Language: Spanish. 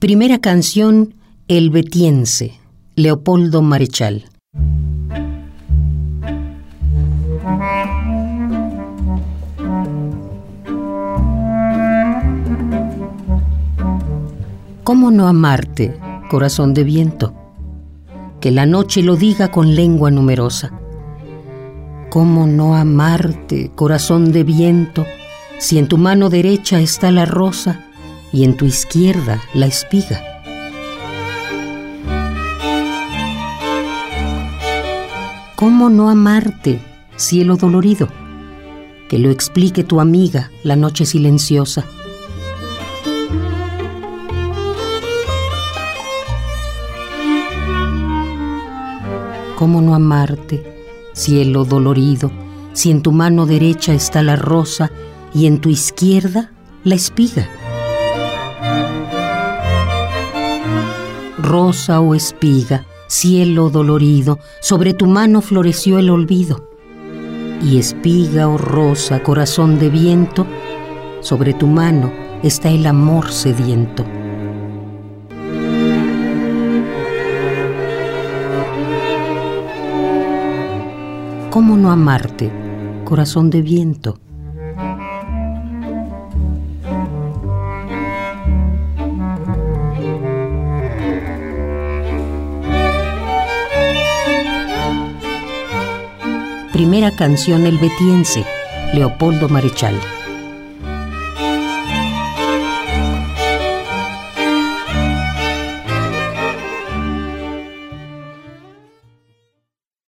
Primera canción, El Betiense, Leopoldo Marechal. ¿Cómo no amarte, corazón de viento? Que la noche lo diga con lengua numerosa. ¿Cómo no amarte, corazón de viento, si en tu mano derecha está la rosa y en tu izquierda la espiga? ¿Cómo no amarte, cielo dolorido? Que lo explique tu amiga la noche silenciosa. ¿Cómo no amarte, cielo dolorido, si en tu mano derecha está la rosa y en tu izquierda la espiga? Rosa o espiga, cielo dolorido, sobre tu mano floreció el olvido. Y espiga o rosa, corazón de viento, sobre tu mano está el amor sediento. ¿Cómo no amarte, corazón de viento? Primera canción El Betiense, Leopoldo Marechal.